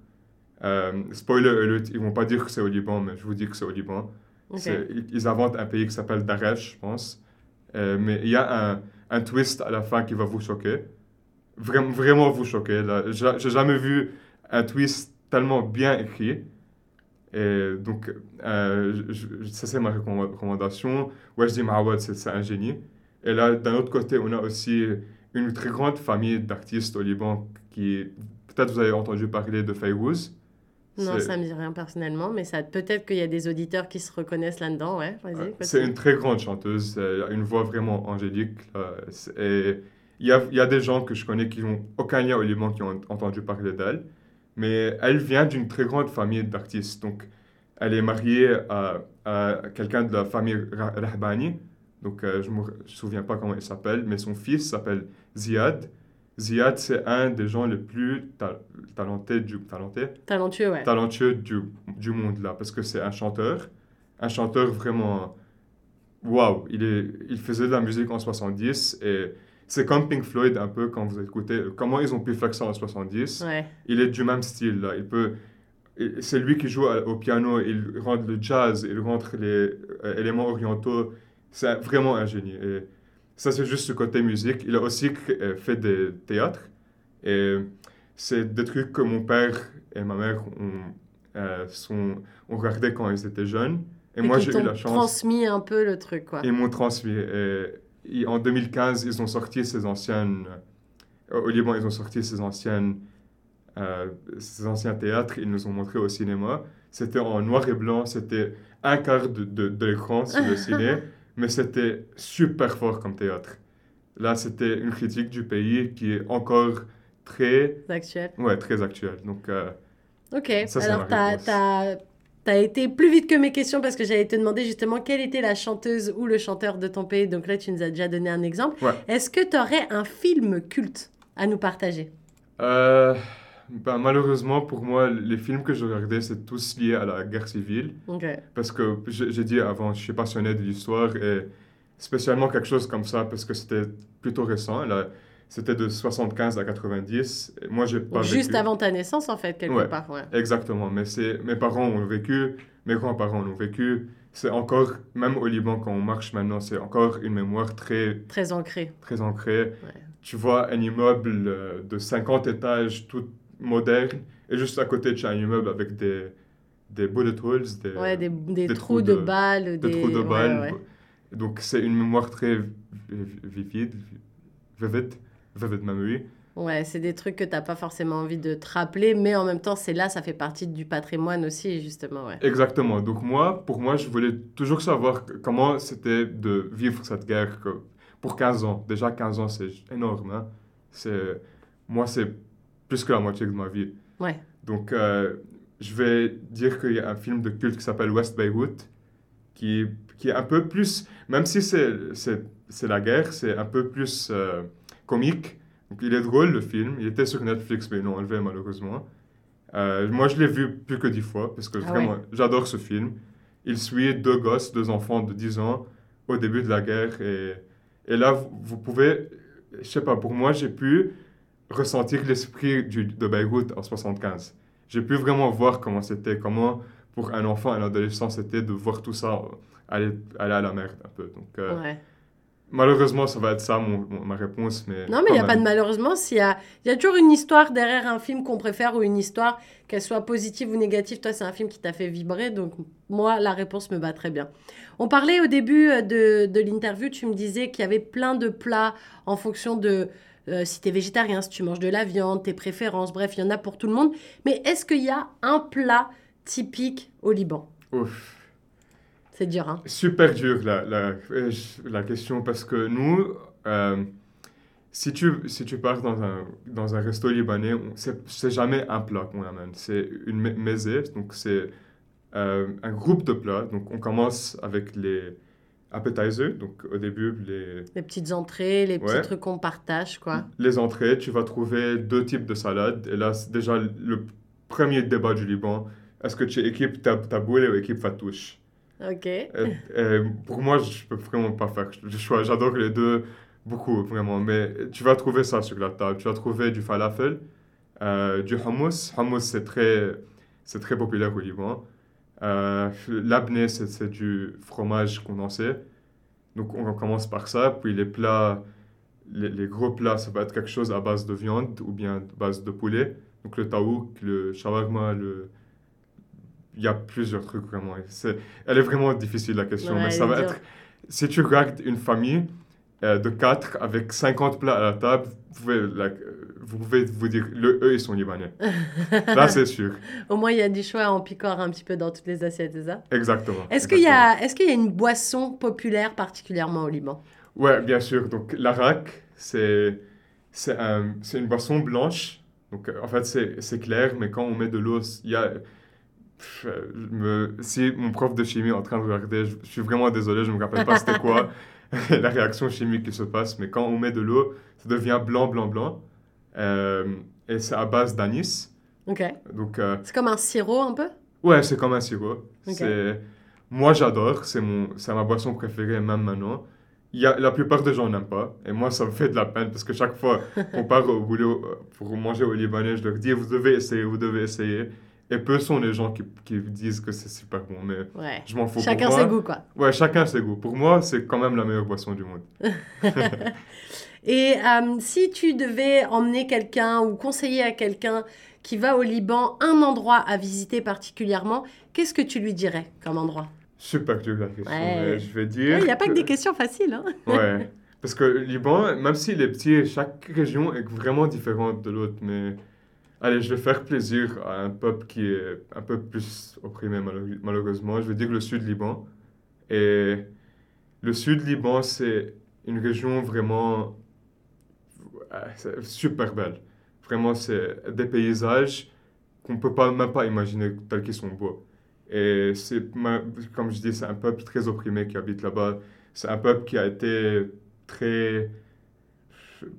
Euh, spoiler alert, ils vont pas dire que c'est au Liban, mais je vous dis que c'est au Liban. Ils, inventent un pays qui s'appelle Daresh, je pense. Euh, mais il y a un, un, twist à la fin qui va vous choquer. Vraiment, vous choquer. J'ai jamais vu un twist tellement bien écrit. Et donc, euh, ça c'est ma recommandation. Wajdi Mawad, c'est un génie. Et là, d'un autre côté, on a aussi une très grande famille d'artistes au Liban qui, peut-être vous avez entendu parler de Fayrouz. Non, ça ne me dit rien personnellement, mais ça peut-être qu'il y a des auditeurs qui se reconnaissent là-dedans, ouais. c'est une très grande chanteuse, elle a une voix vraiment angélique. Et il y a, y a, des gens que je connais qui n'ont aucun lien au Liban qui ont entendu parler d'elle mais elle vient d'une très grande famille d'artistes. Donc, elle est mariée à, à quelqu'un de la famille Rahbani. Donc, euh, je ne me souviens pas comment il s'appelle, mais son fils s'appelle Ziad. Ziad, c'est un des gens les plus talentés du, talenté, talentueux, ouais. talentueux du, du monde, là, parce que c'est un chanteur. Un chanteur vraiment... Waouh! Il, il faisait de la musique en 70 et c'est comme Pink Floyd un peu quand vous écoutez comment ils ont pu faire ça en 70. Il est du même style là. Il peut, c'est lui qui joue au piano, il rentre le jazz, il rentre les euh, éléments orientaux. C'est vraiment un génie. Et ça c'est juste ce côté musique. Il a aussi euh, fait des théâtres et c'est des trucs que mon père et ma mère ont, euh, sont, ont regardé quand ils étaient jeunes. Et, moi j'ai eu la chance. transmis un peu le truc quoi. Ils m'ont transmis. Et, en 2015, ils ont sorti ces anciennes. Euh, au Liban, ils ont sorti ces anciennes. Euh, ces anciens théâtres, ils nous ont montré au cinéma. C'était en noir et blanc, c'était un quart de, de, l'écran sur le ciné, mais c'était super fort comme théâtre. Là, c'était une critique du pays qui est encore très... Actuelle. Ouais, très actuelle. Donc, euh, ok, alors tu as Tu as été plus vite que mes questions parce que j'allais te demander justement quelle était la chanteuse ou le chanteur de ton pays. Donc là, tu nous as déjà donné un exemple. Ouais. Est-ce que tu aurais un film culte à nous partager? Euh, ben, malheureusement, pour moi, les films que je regardais, c'est tous liés à la guerre civile. Parce que j'ai dit avant, je suis passionné de l'histoire et spécialement quelque chose comme ça parce que c'était plutôt récent. Là, c'était de 75 à 90. Et moi, j'ai pas Juste vécu- avant ta naissance, en fait, quelque Ouais. part. Ouais. Exactement, mais c'est mes parents ont vécu, mes grands-parents l'ont vécu. C'est encore, même au Liban, quand on marche maintenant, c'est encore une mémoire très, Très ancré. très ancrée. Ouais. Tu vois un immeuble euh, de 50 étages, tout moderne, et juste à côté, tu as un immeuble avec des, des bullet holes, des, Ouais, des, des des trous trous de, de- balles. des trous de balles. ouais. Donc c'est une mémoire très vi- vivide, vivide, vivide même, oui. Ouais, c'est des trucs que t'as pas forcément envie de te rappeler, mais en même temps, c'est là, ça fait partie du patrimoine aussi, justement, ouais. Exactement. Donc moi, pour moi, je voulais toujours savoir comment c'était de vivre cette guerre pour 15 ans. Déjà 15 ans, c'est énorme. hein. C'est, moi, c'est plus que la moitié de ma vie. Ouais. Donc euh, je vais dire qu'il y a un film de culte qui s'appelle West Beirut, qui, qui est un peu plus, même si c'est, la guerre, c'est un peu plus euh, comique. Donc il est drôle le film. Il était sur Netflix, mais ils l'ont enlevé malheureusement. Euh, moi, je l'ai vu plus que dix fois parce que Ah vraiment, j'adore ce film. Il suit deux gosses, deux enfants de 10 ans au début de la guerre. Et, et là, vous, vous pouvez, je sais pas, pour moi, j'ai pu ressentir l'esprit de Beyrouth en 75. J'ai pu vraiment voir comment c'était, comment pour un enfant, un adolescent, c'était de voir tout ça aller, aller à la merde un peu. Donc, euh, ouais. malheureusement, ça va être ça mon, mon- ma réponse. Mais Non, mais il n'y a pas de malheureusement. S'il y a, il y a toujours une histoire derrière un film qu'on préfère ou une histoire, qu'elle soit positive ou négative. Toi, c'est un film qui t'a fait vibrer. Donc, moi, la réponse me va très bien. On parlait au début euh, de, de l'interview, tu me disais qu'il y avait plein de plats en fonction de euh, si tu es végétarien, si tu manges de la viande, tes préférences. Bref, il y en a pour tout le monde. Mais est-ce qu'il y a un plat typique au Liban? Ouf. C'est dur, hein? Super dur la, la, euh, la question parce que nous, euh, si, tu, si tu pars dans un, dans un resto libanais, c'est jamais un plat qu'on amène, c'est une me- mezze, donc c'est euh, un groupe de plats. Donc on commence avec les appetizers, donc au début les, Les petites entrées, les petits Ouais. trucs qu'on partage, quoi. les entrées, tu vas trouver deux types de salades. Et là, c'est déjà le premier débat du Liban. Est-ce que tu équipes ta, ta boule ou équipe fatouche? Ok. Et- et pour moi, je peux vraiment pas faire le choix. J'adore les deux beaucoup, vraiment. Mais tu vas trouver ça sur la table. Tu vas trouver du falafel, euh, du hummus. Hummus, c'est très, c'est très populaire au Liban. Euh, L'abné, c'est du fromage condensé. Donc, on commence par ça. Puis les plats, les, les gros plats, ça va être quelque chose à base de viande ou bien à base de poulet. Donc, le taouk, le shawarma, le... Il y a plusieurs trucs vraiment. C'est- Elle est vraiment difficile la question, Ouais, mais ça est va être... Si tu regardes une famille euh, de 4 avec 50 plats à la table, vous pouvez, vous, pouvez vous dire, le, eux, ils sont libanais. Là, c'est sûr. Au moins, il y a du choix en picore un petit peu dans toutes les assiettes, c'est ça? Exactement. Est-ce qu'il y, est y a une boisson populaire particulièrement au Liban? Ouais, bien sûr. Donc, l'arak, c'est c'est un, c'est une boisson blanche. Donc, euh, en fait, c'est clair, mais quand on met de l'eau, il y a... Pff, euh, me- si mon prof de chimie est en train de regarder, je, je suis vraiment désolé, je ne me rappelle pas c'était quoi la réaction chimique qui se passe, mais quand on met de l'eau, ça devient blanc, blanc, blanc. Euh, et c'est à base d'anis. Ok. Donc, euh, C'est comme un sirop un peu? Ouais, c'est comme un sirop. C'est... Moi, j'adore. C'est, mon... c'est ma boisson préférée, même maintenant. Il y a... La plupart des gens n'aiment pas. Et moi, ça me fait de la peine parce que chaque fois qu'on part au boulot euh, pour manger au Libanais, je leur dis vous devez essayer, vous devez essayer. Et peu sont les gens qui, qui disent que c'est super bon. Mais Ouais. je m'en fous. Chacun pour moi, ses goûts, quoi. Ouais, chacun ses goûts. Pour moi, c'est quand même la meilleure boisson du monde. Et euh, si tu devais emmener quelqu'un ou conseiller à quelqu'un qui va au Liban un endroit à visiter particulièrement, qu'est-ce que tu lui dirais comme endroit? Super dur la question. Ouais. mais je vais dire. Il n'y a pas que que- des questions faciles. Hein Ouais. Parce que le Liban, même s'il est petit, chaque région est vraiment différente de l'autre. Mais allez, je vais faire plaisir à un peuple qui est un peu plus opprimé, malheure- malheureusement. Je vais dire le sud Liban. Et le sud Liban, c'est une région vraiment c'est super belle. Vraiment, c'est des paysages qu'on peut pas, même pas imaginer tels qu'ils sont beaux. Et c'est, comme je dis, c'est un peuple très opprimé qui habite là-bas. C'est un peuple qui a été très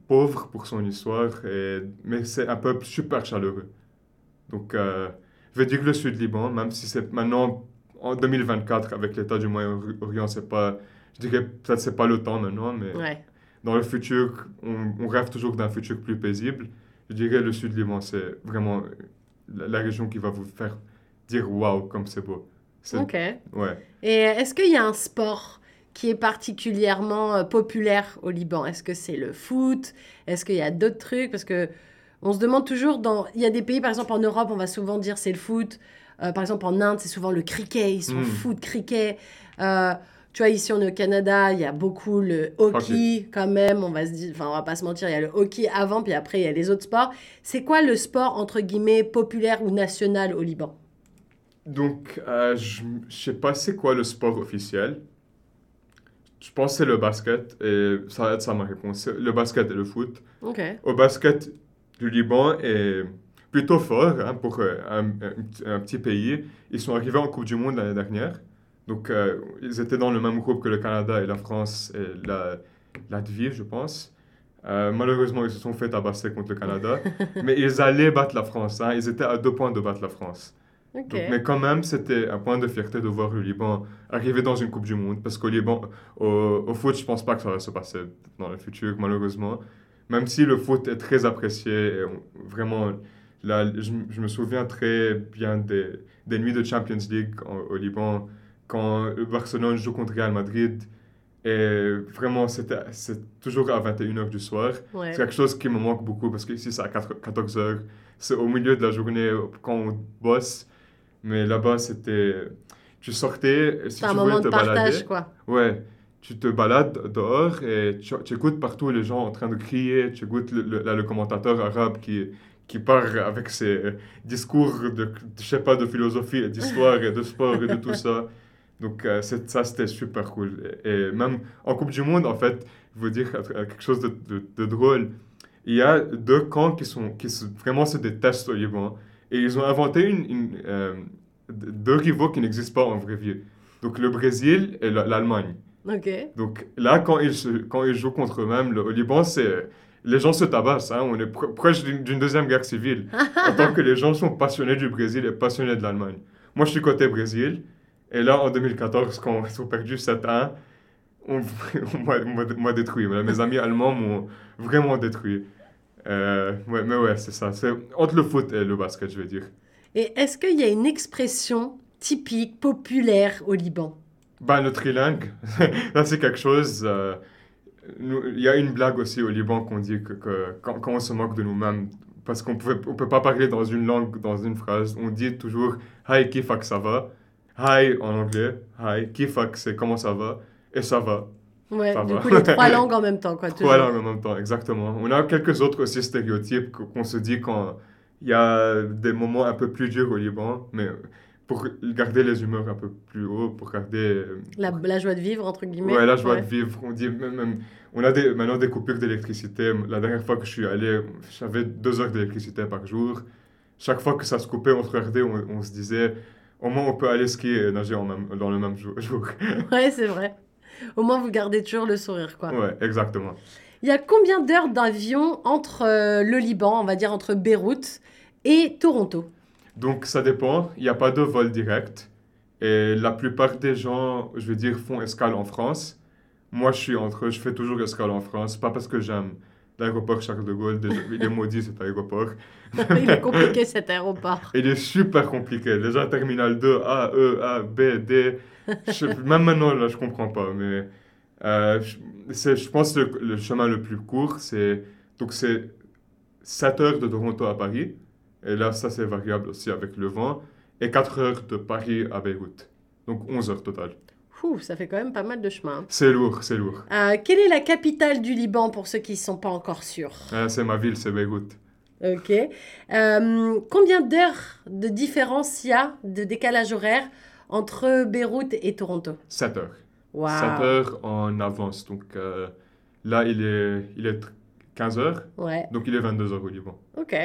pauvre pour son histoire, et, mais c'est un peuple super chaleureux. Donc, euh, je vais dire que le Sud-Liban, même si c'est maintenant, en 2024, avec l'état du Moyen-Orient, c'est pas, je dirais peut-être c'est pas le temps maintenant, mais Ouais. dans le futur, on, on rêve toujours d'un futur plus paisible. Je dirais le Sud-Liban, c'est vraiment la, la région qui va vous faire dire waouh, comme c'est beau. Ok. Ouais. Et est-ce qu'il y a un sport qui est particulièrement euh, populaire au Liban Est-ce que c'est le foot? Est-ce qu'il y a d'autres trucs? Parce que on se demande toujours dans. Il y a des pays, par exemple en Europe, on va souvent dire c'est le foot. Euh, par exemple en Inde, c'est souvent le cricket. Ils sont Mm. fous de cricket. Euh, tu vois, ici on est au Canada, il y a beaucoup le hockey quand même. On va se dire, enfin on va pas se mentir, il y a le hockey avant, puis après il y a les autres sports. C'est quoi le sport entre guillemets populaire ou national au Liban? Donc, euh, je ne sais pas c'est quoi le sport officiel. Je pense que c'est le basket, et ça va être ça ma réponse. Le basket et le foot. Au basket, le Liban est plutôt fort hein, pour euh, un, un- un petit pays. Ils sont arrivés en Coupe du Monde l'année dernière. Donc, euh, ils étaient dans le même groupe que le Canada et la France et la Latvie, je pense. Euh, malheureusement, ils se sont fait tabasser contre le Canada. mais ils allaient battre la France. hein. Ils étaient à deux points de battre la France. Donc, mais quand même, c'était un point de fierté de voir le Liban arriver dans une Coupe du Monde. Parce qu'au Liban, au, au foot, je pense pas que ça va se passer dans le futur, malheureusement. Même si le foot est très apprécié, et on- vraiment, là, je, je me souviens très bien des, des nuits de Champions League en- au Liban, quand Barcelone joue contre Real Madrid. Et vraiment, c'est toujours à 21h du soir. Ouais. C'est quelque chose qui me manque beaucoup parce qu'ici c'est à 14 heures. C'est au milieu de la journée quand on bosse. Mais là-bas, c'était. Tu sortais, si un tu moment voulais de te partage, balader. quoi. Ouais, tu te balades dehors et tu, tu écoutes partout les gens en train de crier. Tu écoutes le, le, là, le commentateur arabe qui, qui part avec ses discours de, de, je sais pas, de philosophie d'histoire et de sport et de tout ça. Donc, euh, ça, c'était super cool. Et, et même en Coupe du Monde, en fait, je veux dire euh, quelque chose de, de, de drôle. Il y a deux camps qui, sont, qui vraiment se détestent au Liban. Et ils ont inventé une, une, euh, deux rivaux qui n'existent pas en vraie vie. Donc, le Brésil et la- l'Allemagne. Ok. Donc là, quand ils, quand ils jouent contre eux-mêmes, le- au Liban, c'est... Les gens se tabassent, hein. on est pr- proche d'une deuxième guerre civile. en tant que les gens sont passionnés du Brésil et passionnés de l'Allemagne. Moi, je suis côté Brésil, et là, en 2014, quand ils ont perdu 7-1, on, on m'a- détruit. Mes amis allemands m'ont vraiment détruit. Euh, ouais, mais ouais, c'est ça. C'est entre le foot et le basket, je vais dire. Et est-ce qu'il y a une expression typique, populaire au Liban? Bah, le trilingue, là, c'est quelque chose. euh, nous- Il y a une blague aussi au Liban qu'on dit que, que quand, quand on se moque de nous-mêmes, parce qu'on ne peut pas parler dans une langue, dans une phrase, on dit toujours Hi, kifak, ça va? Hi en anglais, hi, kifak, c'est comment ça va, et ça va. Ouais, du coup, les trois langues en même temps, quoi. Trois langues en même temps, exactement. On a quelques autres aussi stéréotypes qu'on se dit quand il y a des moments un peu plus durs au Liban, mais pour garder les humeurs un peu plus haut, pour garder. euh, La, la joie de vivre, entre guillemets. Ouais, la joie Ouais. de vivre. On dit même, même- on a des, maintenant des coupures d'électricité. La dernière fois que je suis allé, j'avais deux heures d'électricité par jour. Chaque fois que ça se coupait, on se regardait, on, on se disait, au moins on peut aller skier et nager en même, dans le même jour. jour. Ouais, c'est vrai. Au moins, vous gardez toujours le sourire, quoi. ouais, exactement. Il y a combien d'heures d'avion entre euh, le Liban, on va dire entre Beyrouth et Toronto? Donc ça dépend. Il n'y a pas de vol direct. Et la plupart des gens, je veux dire, font escale en France. Moi, je suis entre eux. Je fais toujours escale en France. Pas parce que j'aime l'aéroport Charles de Gaulle. Déjà, il est maudit cet aéroport. Il est compliqué cet aéroport. Il est super compliqué. Déjà, Terminal 2, A, E, A, B, D. Je- même maintenant, là, je comprends pas. Mais euh, je, pense que le, le chemin le plus court, c'est. Donc, c'est 7 heures de Toronto à Paris. Et là, ça, c'est variable aussi avec le vent. Et 4 heures de Paris à Beyrouth. Donc, 11 heures total. Ouh, ça fait quand même pas mal de chemin. C'est lourd, c'est lourd. Euh, quelle est la capitale du Liban pour ceux qui ne sont pas encore sûrs? Euh, c'est ma ville, c'est Beyrouth. Ok. Euh, combien d'heures de différence il y a de décalage horaire entre Beyrouth et Toronto? 7 heures. Waouh. 7 heures en avance. Donc, euh, là, il est, il est 15 heures. Ouais, Donc, il est 22 heures au Liban. ok.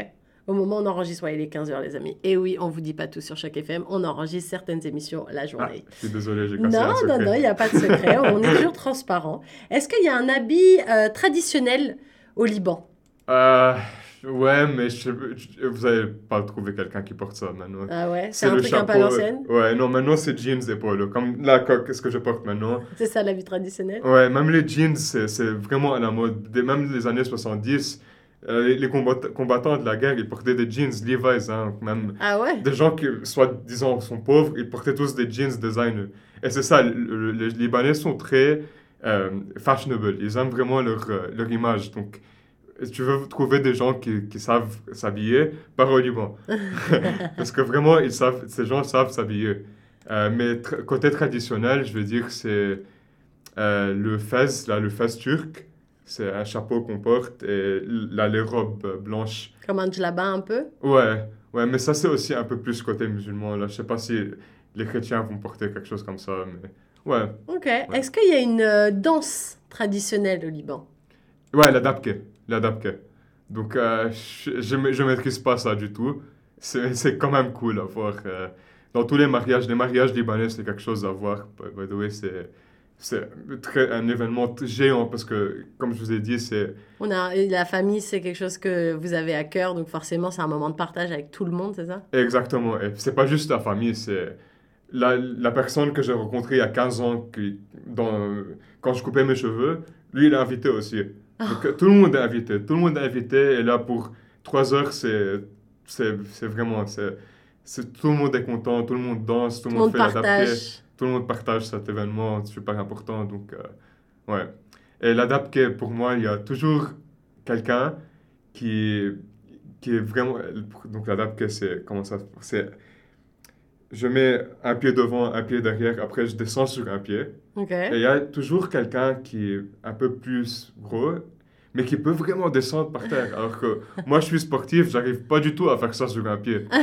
Au moment où on enregistre, ouais, il est 15h, les amis. Et oui, on vous dit pas tout sur chaque FM. On enregistre certaines émissions la Ah, journée. je suis désolé, j'ai non, non, secret. non, il n'y a pas de secret. on est toujours transparent. Est-ce qu'il y a un habit euh, traditionnel au Liban? Euh, ouais, mais je, je- vous n'allez pas trouver quelqu'un qui porte ça maintenant. Ah ouais, c'est un truc un peu à chapeau, l'ancienne? euh, Ouais, non, maintenant c'est jeans et polo. Comme là, qu'est-ce que je porte maintenant C'est ça l'habit traditionnel. Ouais, même les jeans, c'est vraiment à la mode. Même les années 70, euh, les- les combatt- combattants de la guerre, ils portaient des jeans Levi's. Hein, même Ah ouais? des gens qui, soit disant, sont pauvres, ils portaient tous des jeans design. Et c'est ça, le- le- les Libanais sont très euh, fashionable. Ils aiment vraiment leur, euh, leur image. Donc, si tu veux trouver des gens qui, qui savent s'habiller, pars au Liban. Parce que vraiment, ils savent, ces gens savent s'habiller. Euh, mais tra- côté traditionnel, je veux dire, c'est le fez, là, le fez turc. C'est un chapeau qu'on porte et là, les robes blanches. Comme un djellaba un peu? Ouais, ouais, mais ça, c'est aussi un peu plus côté musulman. Là. Je sais pas si les chrétiens vont porter quelque chose comme ça, mais ouais. Ok. Est-ce qu'il y a une euh, danse traditionnelle au Liban? Ouais, la dabke. La dabke. Donc, euh, je, je maîtrise pas ça du tout. C'est quand même cool à voir. euh, dans tous les mariages, les mariages libanais, c'est quelque chose à voir. By by the way, c'est c'est très- un événement géant parce que, comme je vous ai dit, c'est On a, la famille, c'est quelque chose que vous avez à cœur, donc forcément, c'est un moment de partage avec tout le monde, c'est ça? Exactement. Et c'est pas juste la famille, c'est la, la personne que j'ai rencontrée il y a 15 ans, qui, dans, quand je coupais mes cheveux, lui, il est invité aussi. Donc, euh, tout le monde est invité. Tout le monde est invité. Et là, pour trois heures, c'est vraiment... c'est tout le monde est content, tout le monde danse, tout Tout le monde fait l'adapté. Tout le monde partage cet événement, c'est super important. Donc, euh, ouais. Et l'adapté, pour moi, il y a toujours quelqu'un qui, qui est vraiment. Donc, l'adapté, c'est. Comment ça C'est. Je mets un pied devant, un pied derrière, après je descends sur un pied. Et il y a toujours quelqu'un qui est un peu plus gros, mais qui peut vraiment descendre par terre. Alors que moi, je suis sportif, j'arrive pas du tout à faire ça sur un pied.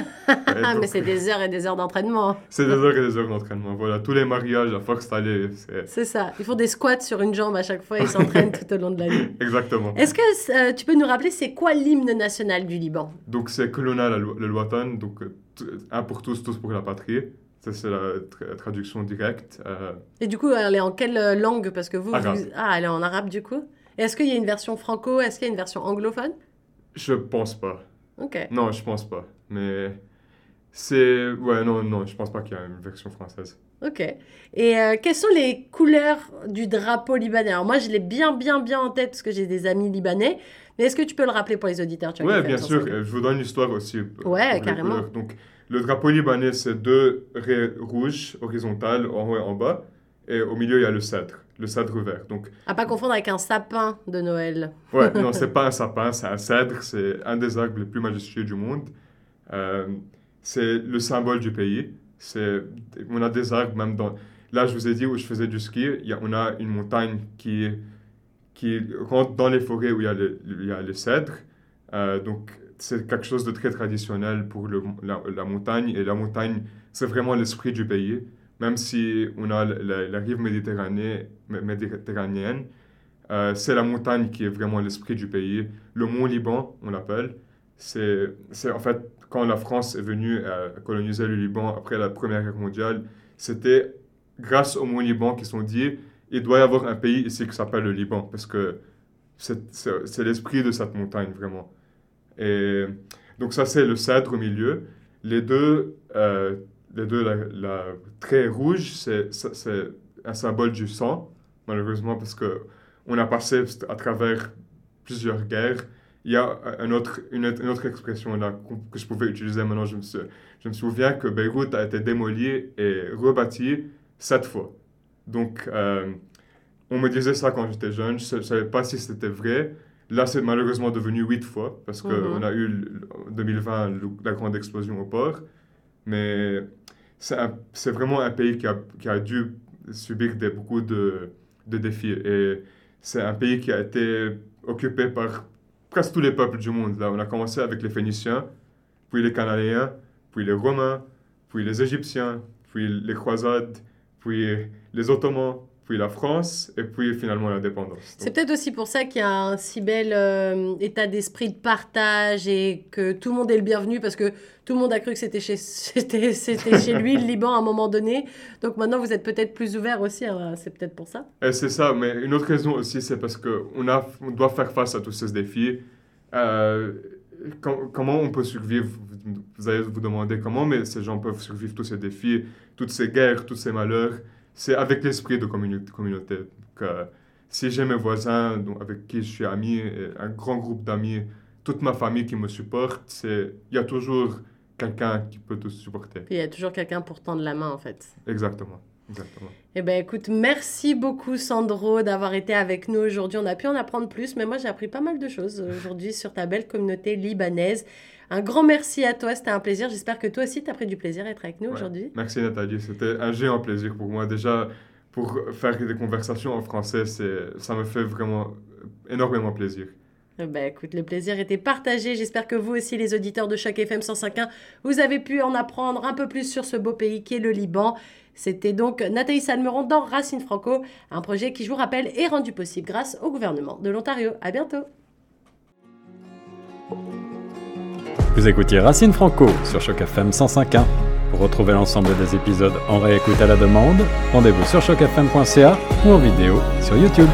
Ah, donc, mais c'est des heures et des heures d'entraînement. c'est des heures et des heures d'entraînement. Voilà, tous les mariages, à force d'aller, c'est C'est ça. Ils font des squats sur une jambe à chaque fois et ils s'entraînent tout au long de la nuit. exactement. Est-ce que euh, tu peux nous rappeler c'est quoi l'hymne national du Liban? Donc c'est Colonna le Watan, donc un pour tous, tous pour la patrie. Ça, c'est la tra- traduction directe. Euh, Et du coup, elle est en quelle euh, langue? Parce que vous- Ah, elle est en arabe du coup? Est-ce qu'il y a une version franco? Est-ce qu'il y a une version anglophone? Je pense pas. Ok. Non, je pense pas. Mais c'est... Ouais, non, non, je pense pas qu'il y a une version française. Ok. Et euh, quelles sont les couleurs du drapeau libanais? Alors moi, je l'ai bien, bien, bien en tête parce que j'ai des amis libanais. Mais est-ce que tu peux le rappeler pour les auditeurs? Tu fait bien sûr. Je vous donne l'histoire aussi. euh, Ouais, carrément. Donc, le drapeau libanais, c'est deux raies rouges horizontales en haut et en bas. Et au milieu, il y a le cèdre, le cèdre vert. Donc, À pas confondre avec un sapin de Noël. Ouais, non, c'est pas un sapin, c'est un cèdre, c'est un des arbres les plus majestueux du monde. Euh, c'est le symbole du pays. C'est, on a des arbres même dans... Là, je vous ai dit où je faisais du ski, il y a- on a une montagne qui, qui rentre dans les forêts où il y a le, il y a le cèdre. Euh, donc, c'est quelque chose de très traditionnel pour le, la, la montagne. Et la montagne, c'est vraiment l'esprit du pays. Même si on a la, la- rive méditerranée, mé- méditerranéenne, euh, c'est la montagne qui est vraiment l'esprit du pays. Le Mont Liban, on l'appelle. C'est, en fait quand la France est venue euh, coloniser le Liban après la Première Guerre mondiale, c'était grâce au Mont Liban qu'ils sont dit il doit y avoir un pays ici qui s'appelle le Liban parce que c'est l'esprit de cette montagne vraiment. Et donc ça c'est le cèdre au milieu. Les deux, euh, les deux la, la trait rouge, c'est, un symbole du sang malheureusement parce que on a passé à travers plusieurs guerres. Il y a un autre, une, autre- une autre expression là que je pouvais utiliser maintenant. Je me, je me souviens que Beyrouth a été démolie et rebâtie sept fois. Donc, euh, on me disait ça quand j'étais jeune. Je ne savais pas si c'était vrai. Là, c'est malheureusement devenu huit fois parce qu'on Mhm. a eu en 2020 le- la grande explosion au port. Mais c'est vraiment un pays qui a, qui a dû subir beaucoup de, de défis. Et c'est un pays qui a été occupé par presque tous les peuples du monde. Là, on a commencé avec les Phéniciens, puis les Cananéens, puis les Romains, puis les Égyptiens, puis les croisades, puis les Ottomans, puis la France, et puis finalement l'indépendance. C'est peut-être aussi pour ça qu'il y a un si bel euh, état d'esprit de partage et que tout le monde est le bienvenu parce que tout le monde a cru que c'était chez, c'était, c'était chez lui, le Liban, à un moment donné. Donc maintenant, vous êtes peut-être plus ouvert aussi, hein, c'est peut-être pour ça. Et c'est ça, mais une autre raison aussi, c'est parce qu'on on doit faire face à tous ces défis. Euh, com- comment on peut survivre? Vous allez vous demander comment, mais ces gens peuvent survivre tous ces défis, toutes ces guerres, tous ces malheurs. C'est avec l'esprit de communi- communauté. Que si j'ai mes voisins dont- avec qui je suis ami, un grand groupe d'amis, toute ma famille qui me supporte, c'est il y a toujours quelqu'un qui peut te supporter. Il y a toujours quelqu'un pour tendre la main, en fait. Exactement. Exactement. Eh ben écoute, merci beaucoup Sandro d'avoir été avec nous aujourd'hui. On a pu en apprendre plus, mais moi j'ai appris pas mal de choses aujourd'hui sur ta belle communauté libanaise. Un grand merci à toi, c'était un plaisir. J'espère que toi aussi tu as pris du plaisir à être avec nous Ouais. aujourd'hui. Merci Nathalie, c'était un géant plaisir pour moi. Déjà, pour faire des conversations en français, ça me fait vraiment énormément plaisir. Eh ben écoute, le plaisir était partagé. J'espère que vous aussi, les auditeurs de chaque FM 105.1, vous avez pu en apprendre un peu plus sur ce beau pays qui est le Liban. C'était donc Nathalie Salmeron dans Racine Franco, un projet qui, je vous rappelle, est rendu possible grâce au gouvernement de l'Ontario. À bientôt. Vous écoutiez Racine Franco sur Choc FM 105.1. Pour retrouver l'ensemble des épisodes en réécoute à la demande, rendez-vous sur chocfm.ca ou en vidéo sur YouTube.